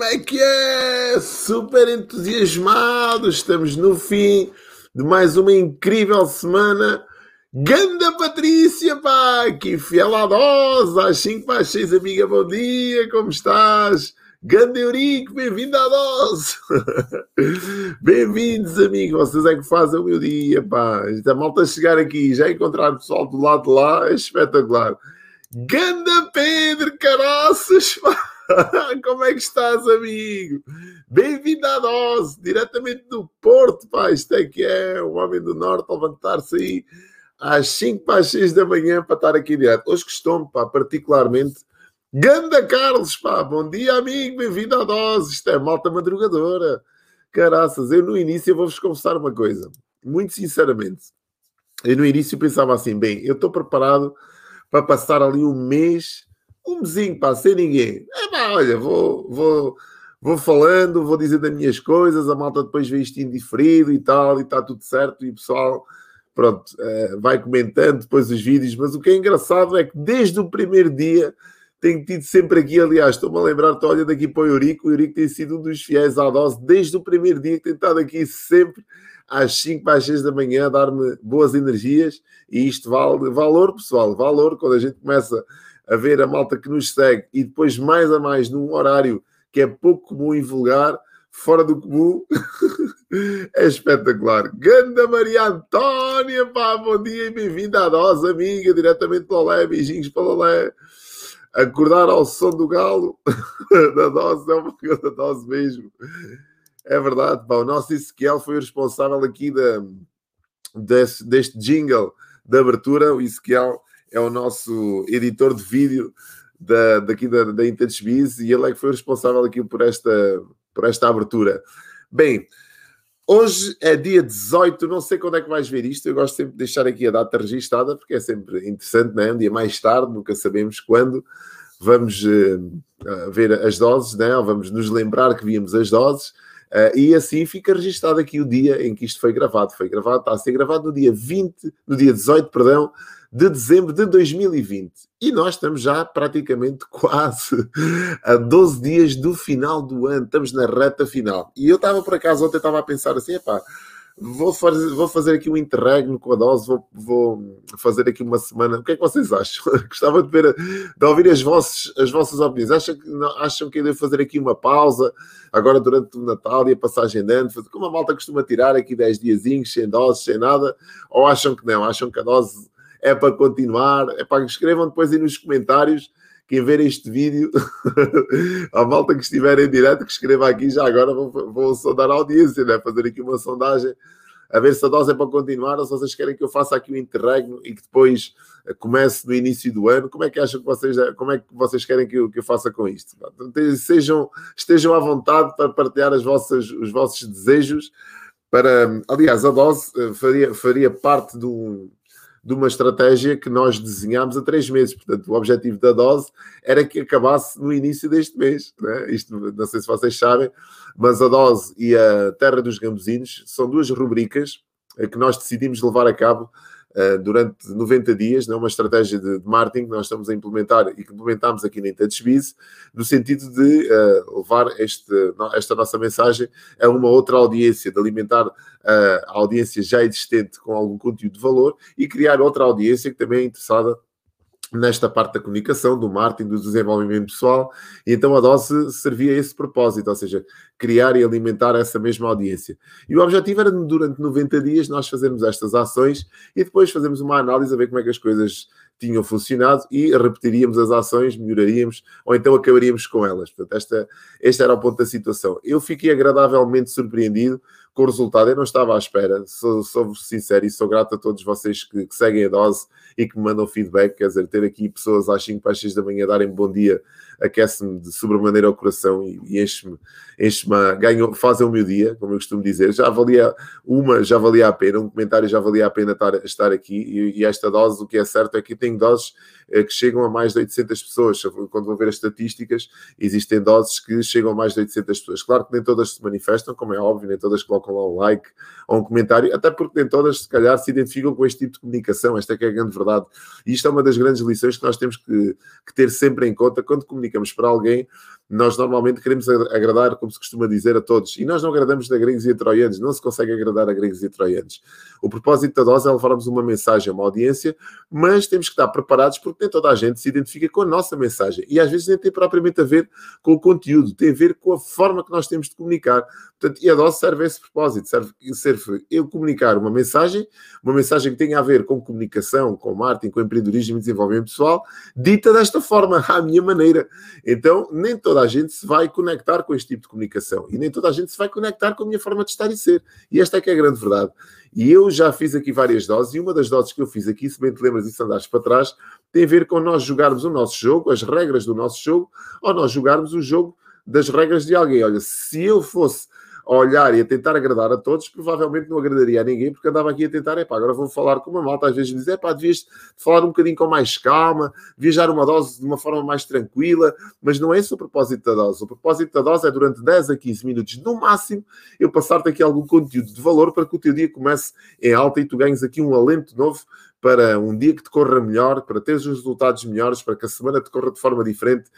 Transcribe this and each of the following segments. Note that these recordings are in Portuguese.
Como é que é? Super entusiasmados, estamos no fim de mais uma incrível semana. Ganda Patrícia, pá, que fiel à dose, às 5 para as 6, amiga, bom dia, como estás? Ganda Eurico, bem-vindo à dose. Bem-vindos, amigos, vocês é que fazem o meu dia, pá. A malta chegar aqui, já encontrar o pessoal do lado de lá, é espetacular. Ganda Pedro, caraças, pá. Como é que estás, amigo? Bem-vindo à dose, diretamente do Porto, pá. Isto é que é o homem do Norte a levantar-se aí às 5 para as 6 da manhã para estar aqui direto. Hoje costumo, pá, particularmente. Ganda Carlos, pá, bom dia, amigo, bem-vindo à dose. Isto é malta madrugadora. Caraças, eu no início vou-vos confessar uma coisa, muito sinceramente. Eu no início pensava assim, bem, eu estou preparado para passar ali um mês um mesinho, pá, sem ninguém. É pá, olha, vou, vou, vou falando, vou dizendo as minhas coisas, a malta depois vê isto indiferido e tal, e está tudo certo, e o pessoal, pronto, é, vai comentando depois os vídeos, mas o que é engraçado é que desde o primeiro dia tenho tido sempre aqui, aliás, estou-me a lembrar, estou olhando aqui para o Eurico, o Eurico tem sido um dos fiéis à dose desde o primeiro dia, tem estado aqui sempre às 5 para as 6 da manhã a dar-me boas energias, e isto vale valor, pessoal, valor, quando a gente começa a ver a malta que nos segue e depois mais a mais num horário que é pouco comum e vulgar, fora do comum, é espetacular. Ganda Maria Antónia, pá, bom dia e bem-vinda à dose, amiga, diretamente para o Lé, beijinhos para o Lé. Acordar ao som do galo da dose, é uma da dose mesmo. É verdade, pá, o nosso Ezequiel foi o responsável aqui da, deste, deste jingle de abertura, o Ezequiel é o nosso editor de vídeo da, daqui da, da Intouchables e ele é que foi responsável aqui por esta, por esta abertura. Bem, hoje é dia 18, não sei quando é que vais ver isto, eu gosto sempre de deixar aqui a data registada porque é sempre interessante, não é? Um dia mais tarde, nunca sabemos quando vamos uh, ver as doses, não é? vamos nos lembrar que víamos as doses. Uh, e assim fica registado aqui o dia em que isto foi gravado. Foi gravado, está a ser gravado no dia 20, no dia 18, perdão, de dezembro de 2020. E nós estamos já praticamente quase a 12 dias do final do ano, estamos na reta final. E eu estava por acaso ontem estava a pensar assim, epá, vou fazer, vou fazer aqui um interregno com a dose, vou, vou, fazer aqui uma semana. O que é que vocês acham? Gostava de ver, de ouvir as vossas, as vossas opiniões. Acham que, acham que eu devo fazer aqui uma pausa agora durante o Natal e a passagem de ano, como a malta costuma tirar aqui 10 diazinhos, sem doses, sem nada? Ou acham que não? Acham que a dose é para continuar, é para escrevam depois aí nos comentários quem ver este vídeo, a malta que estiver em direto, que escreva aqui já agora, vou, vou sondar a audiência, né? fazer aqui uma sondagem, a ver se a dose é para continuar ou se vocês querem que eu faça aqui o um interregno e que depois comece no início do ano. Como é que acham que vocês, como é que vocês querem que eu, que eu faça com isto? Sejam, estejam à vontade para partilhar as vossas, os vossos desejos. Para, aliás, a dose eh, faria, faria parte de um, de uma estratégia que nós desenhámos há três meses. Portanto, o objetivo da dose era que acabasse no início deste mês. Né? Isto, não sei se vocês sabem, mas a dose e a Terra dos Gambuzinos são duas rubricas que nós decidimos levar a cabo durante 90 dias, né, uma estratégia de, de, marketing que nós estamos a implementar e que implementámos aqui na InTouchBiz, no sentido de uh, levar este, esta nossa mensagem a uma outra audiência, de alimentar uh, a audiência já existente com algum conteúdo de valor e criar outra audiência que também é interessada nesta parte da comunicação, do marketing, do desenvolvimento pessoal, e então a dose servia a esse propósito, ou seja, criar e alimentar essa mesma audiência. E o objetivo era, durante 90 dias, nós fazermos estas ações e depois fazermos uma análise a ver como é que as coisas tinham funcionado e repetiríamos as ações, melhoraríamos ou então acabaríamos com elas. Portanto, esta, este era o ponto da situação. Eu fiquei agradavelmente surpreendido com o resultado. Eu não estava à espera, sou, sou sincero e sou grato a todos vocês que, que, seguem a dose e que me mandam feedback. Quer dizer, ter aqui pessoas às 5 para as 6 da manhã darem bom dia aquece-me de sobremaneira ao coração e, e enche-me, enche-me, fazem o meu dia, como eu costumo dizer. Já valia uma, já valia a pena, um comentário já valia a pena estar, estar aqui e, e esta dose, o que é certo é que tem doses eh, que chegam a mais de 800 pessoas. Quando vão ver as estatísticas, existem doses que chegam a mais de 800 pessoas. Claro que nem todas se manifestam, como é óbvio, nem todas colocam lá um like ou um comentário, até porque nem todas, se calhar, se identificam com este tipo de comunicação. Esta é que é a grande verdade. E isto é uma das grandes lições que nós temos que, que ter sempre em conta quando comunicamos para alguém nós normalmente queremos agradar, como se costuma dizer, a todos. E nós não agradamos a gregos e a troianos, não se consegue agradar a gregos e a troianos. O propósito da dose é levarmos uma mensagem a uma audiência, mas temos que estar preparados porque nem toda a gente se identifica com a nossa mensagem. E às vezes nem tem propriamente a ver com o conteúdo, tem a ver com a forma que nós temos de comunicar. Portanto, e a dose serve a esse propósito, serve, serve eu comunicar uma mensagem, uma mensagem que tenha a ver com comunicação, com marketing, com empreendedorismo e desenvolvimento pessoal, dita desta forma, à minha maneira. Então, nem toda a gente se vai conectar com este tipo de comunicação e nem toda a gente se vai conectar com a minha forma de estar e ser. E esta é que é a grande verdade. E eu já fiz aqui várias doses, e uma das doses que eu fiz aqui, se bem te lembras disso andares para trás, tem a ver com nós jogarmos o nosso jogo, as regras do nosso jogo, ou nós jogarmos o jogo das regras de alguém. Olha, se eu fosse olhar e a tentar agradar a todos, provavelmente não agradaria a ninguém, porque andava aqui a tentar, epá, agora vou falar com uma malta, às vezes me diz, epá, devias falar um bocadinho com mais calma, viajar uma dose de uma forma mais tranquila, mas não é esse o propósito da dose. O propósito da dose é durante 10 a 15 minutos, no máximo, eu passar-te aqui algum conteúdo de valor para que o teu dia comece em alta e tu ganhes aqui um alento novo para um dia que te corra melhor, para teres os resultados melhores, para que a semana te corra de forma diferente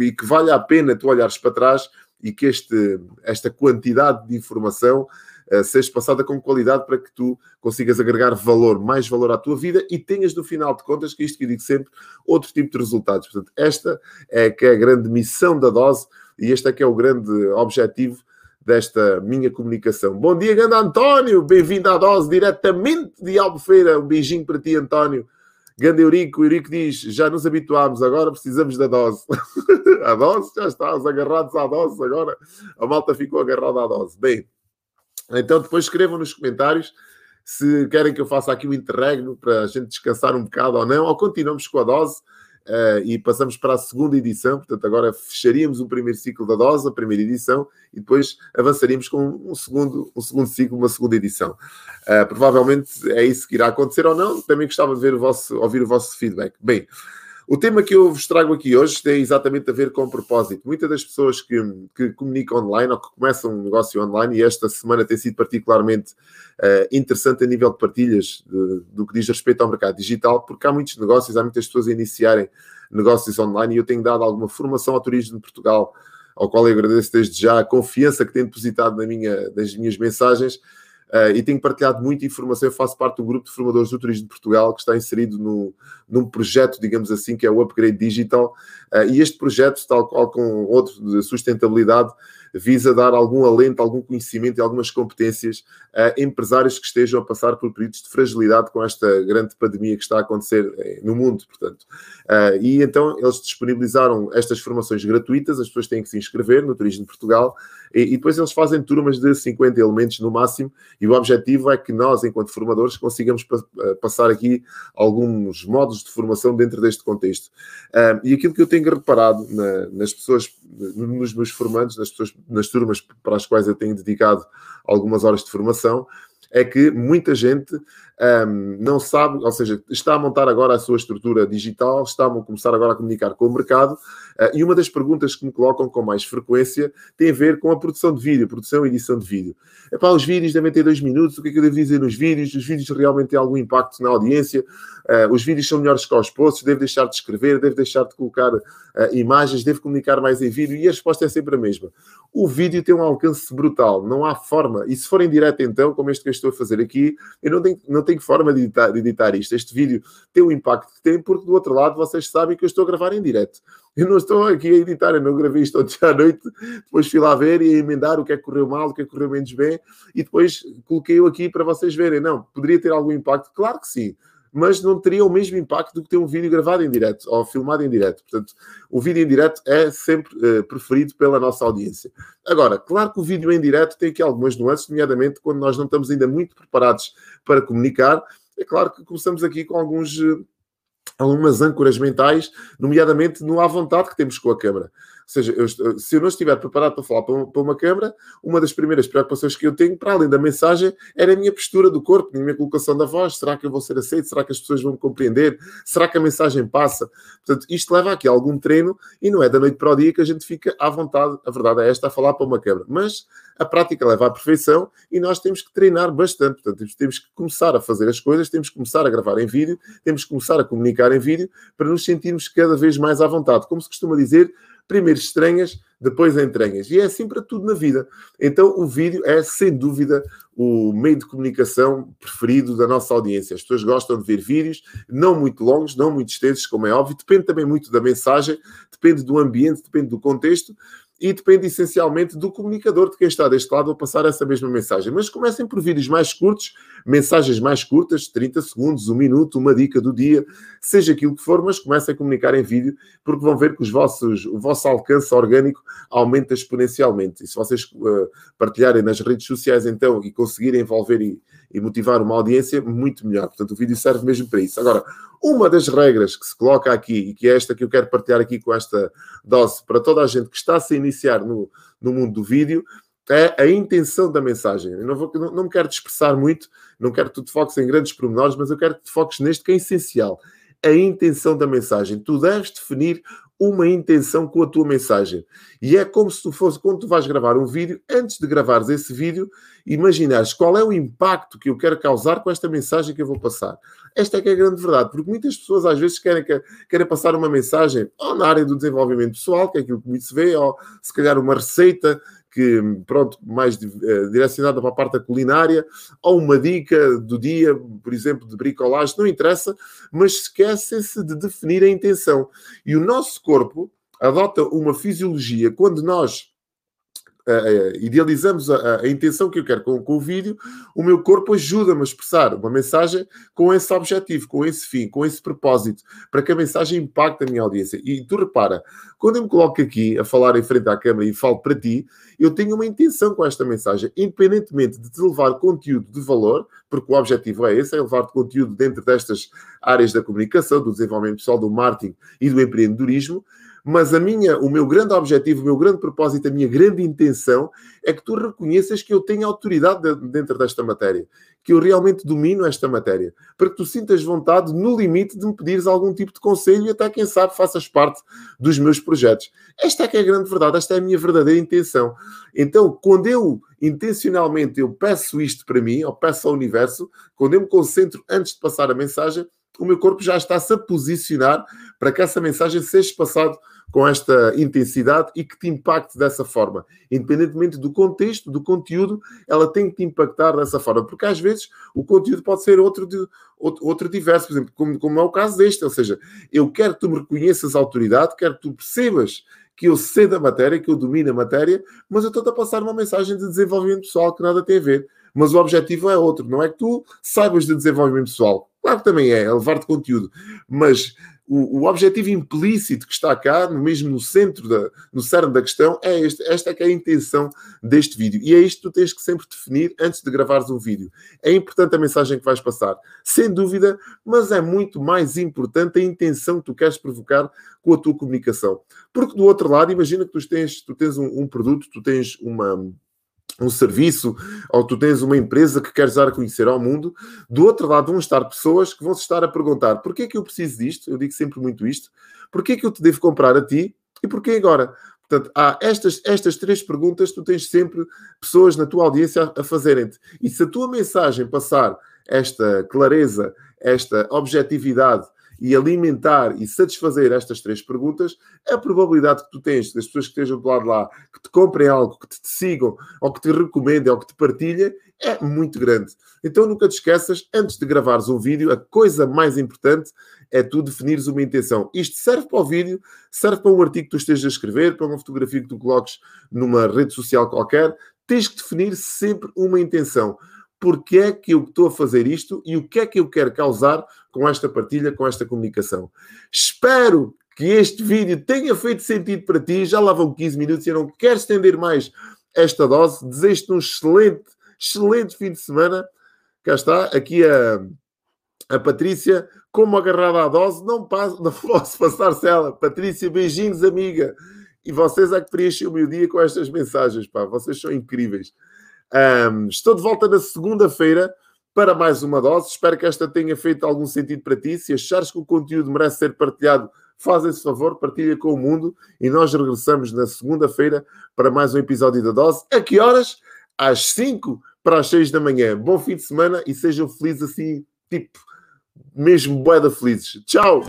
e que valha a pena tu olhares para trás e que este, esta quantidade de informação uh, seja passada com qualidade para que tu consigas agregar valor, mais valor à tua vida e tenhas no final de contas, que isto que eu digo sempre, outro tipo de resultados. Portanto, esta é que é a grande missão da dose e este é que é o grande objetivo desta minha comunicação. Bom dia, grande António, bem-vindo à dose diretamente de Albufeira. Um beijinho para ti, António. Grande Eurico, Eurico diz: já nos habituámos, agora precisamos da dose. a dose, já estás agarrados à dose, agora a malta ficou agarrada à dose. Bem, então depois escrevam nos comentários se querem que eu faça aqui um interregno para a gente descansar um bocado ou não, ou continuamos com a dose. Uh, e passamos para a segunda edição, portanto, agora fecharíamos o primeiro ciclo da dose, a primeira edição, e depois avançaríamos com um segundo, um segundo ciclo, uma segunda edição. Uh, provavelmente é isso que irá acontecer ou não, também gostava de ver o vosso, ouvir o vosso feedback. Bem, o tema que eu vos trago aqui hoje tem exatamente a ver com o propósito. Muitas das pessoas que, que comunicam online ou que começam um negócio online, e esta semana tem sido particularmente uh, interessante a nível de partilhas de, do que diz respeito ao mercado digital, porque há muitos negócios, há muitas pessoas a iniciarem negócios online e eu tenho dado alguma formação ao turismo de Portugal, ao qual eu agradeço desde já a confiança que têm depositado na minha, nas minhas mensagens Uh, e tenho partilhado muita informação. Eu faço parte do grupo de formadores do Turismo de Portugal, que está inserido no, num projeto, digamos assim, que é o Upgrade Digital. Uh, e este projeto, tal qual com outro de sustentabilidade, visa dar algum alento, algum conhecimento e algumas competências a empresários que estejam a passar por períodos de fragilidade com esta grande pandemia que está a acontecer eh, no mundo, portanto. Uh, e então eles disponibilizaram estas formações gratuitas, as pessoas têm que se inscrever no Turismo de Portugal e, depois eles fazem turmas de 50 elementos no máximo e o objetivo é que nós, enquanto formadores, consigamos eh, passar aqui alguns modos de formação dentro deste contexto. Uh, e aquilo que eu tenho reparado na, nas pessoas, nos meus formandos, nas pessoas, nas turmas para as quais eu tenho dedicado algumas horas de formação, é que muita gente um, não sabe, ou seja, está a montar agora a sua estrutura digital, está a começar agora a comunicar com o mercado, uh, e uma das perguntas que me colocam com mais frequência tem a ver com a produção de vídeo, produção e edição de vídeo. Epá, os vídeos devem ter dois minutos, o que é que eu devo dizer nos vídeos? Os vídeos realmente têm algum impacto na audiência? Uh, os vídeos são melhores que os posts, devo deixar de escrever, devo deixar de colocar uh, imagens, devo comunicar mais em vídeo, e a resposta é sempre a mesma. O vídeo tem um alcance brutal, não há forma, e se for em direto então, como este que eu estou a fazer aqui, eu não tenho, não tenho forma de editar, de editar isto. Este vídeo tem o impacto que tem, porque do outro lado vocês sabem que eu estou a gravar em direto. Eu não estou aqui a editar, eu não gravei isto ontem à noite, depois fui lá ver e a emendar o que é que correu mal, o que é que correu menos bem, e depois coloquei-o aqui para vocês verem. Não, poderia ter algum impacto? Claro que sim mas não teria o mesmo impacto do que ter um vídeo gravado em direto ou filmado em direto. Portanto, o vídeo em direto é sempre uh, preferido pela nossa audiência. Agora, claro que o vídeo em direto tem aqui algumas nuances, nomeadamente quando nós não estamos ainda muito preparados para comunicar. É claro que começamos aqui com alguns. Uh, algumas âncoras mentais, nomeadamente no à vontade que temos com a câmara seja, eu, se eu não estiver preparado para falar para uma, para uma câmara, uma das primeiras preocupações que eu tenho, para além da mensagem, era a minha postura do corpo, a minha colocação da voz. Será que eu vou ser aceito? Será que as pessoas vão me compreender? Será que a mensagem passa? Portanto, isto leva aqui a algum treino e não é da noite para o dia que a gente fica à vontade, a verdade é esta, a falar para uma câmara. Mas a prática leva à perfeição e nós temos que treinar bastante. Portanto, temos que começar a fazer as coisas, temos que começar a gravar em vídeo, temos que começar a comunicar em vídeo para nos sentirmos cada vez mais à vontade. Como se costuma dizer, primeiro estranhas, depois entranhas. E é assim para tudo na vida. Então, o vídeo é, sem dúvida, o meio de comunicação preferido da nossa audiência. As pessoas gostam de ver vídeos, não muito longos, não muito extensos, como é óbvio. Depende também muito da mensagem, depende do ambiente, depende do contexto e depende essencialmente do comunicador de quem está deste lado a passar essa mesma mensagem. Mas comecem por vídeos mais curtos, mensagens mais curtas, 30 segundos, um minuto, uma dica do dia, seja aquilo que for, mas comecem a comunicar em vídeo, porque vão ver que os vossos, o vosso alcance orgânico aumenta exponencialmente. E se vocês uh, partilharem nas redes sociais então e conseguirem envolver e, e motivar uma audiência, muito melhor. Portanto, o vídeo serve mesmo para isso. Agora, uma das regras que se coloca aqui, e que é esta que eu quero partilhar aqui com esta dose para toda a gente que está a se iniciar no, no mundo do vídeo, é a intenção da mensagem. Eu não, vou, não, não me quero dispersar muito, não quero que tu te foques em grandes pormenores, mas eu quero que te foques neste que é essencial. A intenção da mensagem. Tu deves definir uma intenção com a tua mensagem. E é como se tu fosse, quando tu vais gravar um vídeo, antes de gravares esse vídeo, imaginares qual é o impacto que eu quero causar com esta mensagem que eu vou passar. Esta é que é a grande verdade, porque muitas pessoas às vezes querem, querem passar uma mensagem ou na área do desenvolvimento pessoal, que é aquilo que muito se vê, ou se calhar uma receita que, pronto, mais uh, direcionada para a parte da culinária, ou uma dica do dia, por exemplo, de bricolagem, não interessa, mas esquecem-se de definir a intenção. E o nosso corpo adota uma fisiologia quando nós uh, idealizamos a, a, intenção que eu quero com, com o vídeo, o meu corpo ajuda-me a expressar uma mensagem com esse objetivo, com esse fim, com esse propósito, para que a mensagem impacte a minha audiência. E tu repara, quando eu me coloco aqui a falar em frente à câmera e falo para ti, eu tenho uma intenção com esta mensagem, independentemente de te levar conteúdo de valor, porque o objetivo é esse, é levar-te conteúdo dentro destas áreas da comunicação, do desenvolvimento pessoal, do marketing e do empreendedorismo, mas a minha, o meu grande objetivo, o meu grande propósito, a minha grande intenção é que tu reconheças que eu tenho autoridade dentro desta matéria, que eu realmente domino esta matéria, para que tu sintas vontade, no limite, de me pedires algum tipo de conselho e até, quem sabe, faças parte dos meus projetos. Esta é que é a grande verdade, esta é a minha verdadeira intenção. Então, quando eu intencionalmente eu peço isto para mim, ou peço ao universo, quando eu me concentro antes de passar a mensagem, o meu corpo já está-se a posicionar para que essa mensagem seja passada com esta intensidade e que te impacte dessa forma. Independentemente do contexto, do conteúdo, ela tem que te impactar dessa forma. Porque às vezes o conteúdo pode ser outro, outro, outro diverso, por exemplo, como, como é o caso deste. Ou seja, eu quero que tu me reconheças autoridade, quero que tu percebas que eu sei da matéria, que eu domino a matéria, mas eu estou a passar uma mensagem de desenvolvimento pessoal que nada tem a ver. Mas o objetivo é outro, não é que tu saibas de desenvolvimento pessoal. Claro que também é, é levar-te conteúdo, mas o, o, objetivo implícito que está cá, mesmo no centro, da, no cerne da questão, é este. Esta é que é a intenção deste vídeo. E é isto que tu tens que sempre definir antes de gravares um vídeo. É importante a mensagem que vais passar, sem dúvida, mas é muito mais importante a intenção que tu queres provocar com a tua comunicação. Porque do outro lado, imagina que tu tens, tu tens um, um produto, tu tens uma um serviço, ou tu tens uma empresa que queres dar a conhecer ao mundo, do outro lado vão estar pessoas que vão se estar a perguntar porquê é que eu preciso disto? Eu digo sempre muito isto. Porquê é que eu te devo comprar a ti? E porquê agora? Portanto, há estas, estas três perguntas, tu tens sempre pessoas na tua audiência a, fazerem-te. E se a tua mensagem passar esta clareza, esta objetividade e alimentar e satisfazer estas três perguntas, a probabilidade que tu tens das pessoas que estejam do lado lá, que te comprem algo, que te, te sigam, ou que te recomendem, ou que te partilhem, é muito grande. Então nunca te esqueças, antes de gravares um vídeo, a coisa mais importante é tu definires uma intenção. Isto serve para o vídeo, serve para um artigo que tu estejas a escrever, para uma fotografia que tu coloques numa rede social qualquer. Tens que definir sempre uma intenção porque é que eu estou a fazer isto e o que é que eu quero causar com esta partilha, com esta comunicação. Espero que este vídeo tenha feito sentido para ti. Já lá vão 15 minutos e eu não quero estender mais esta dose. Desejo-te um excelente, excelente fim de semana. Cá está, aqui a, a Patrícia, como agarrada à dose, não, passo, não posso passar-se ela. Patrícia, beijinhos, amiga. E vocês é que preenchem o meu dia com estas mensagens, pá. Vocês são incríveis. Um, estou de volta na segunda-feira para mais uma dose. Espero que esta tenha feito algum sentido para ti. Se achares que o conteúdo merece ser partilhado, faz esse favor, partilha com o mundo e nós regressamos na segunda-feira para mais um episódio da Dose. A que horas? Às 5 para as 6 da manhã. Bom fim de semana e sejam felizes assim, tipo, mesmo boeda felizes. Tchau!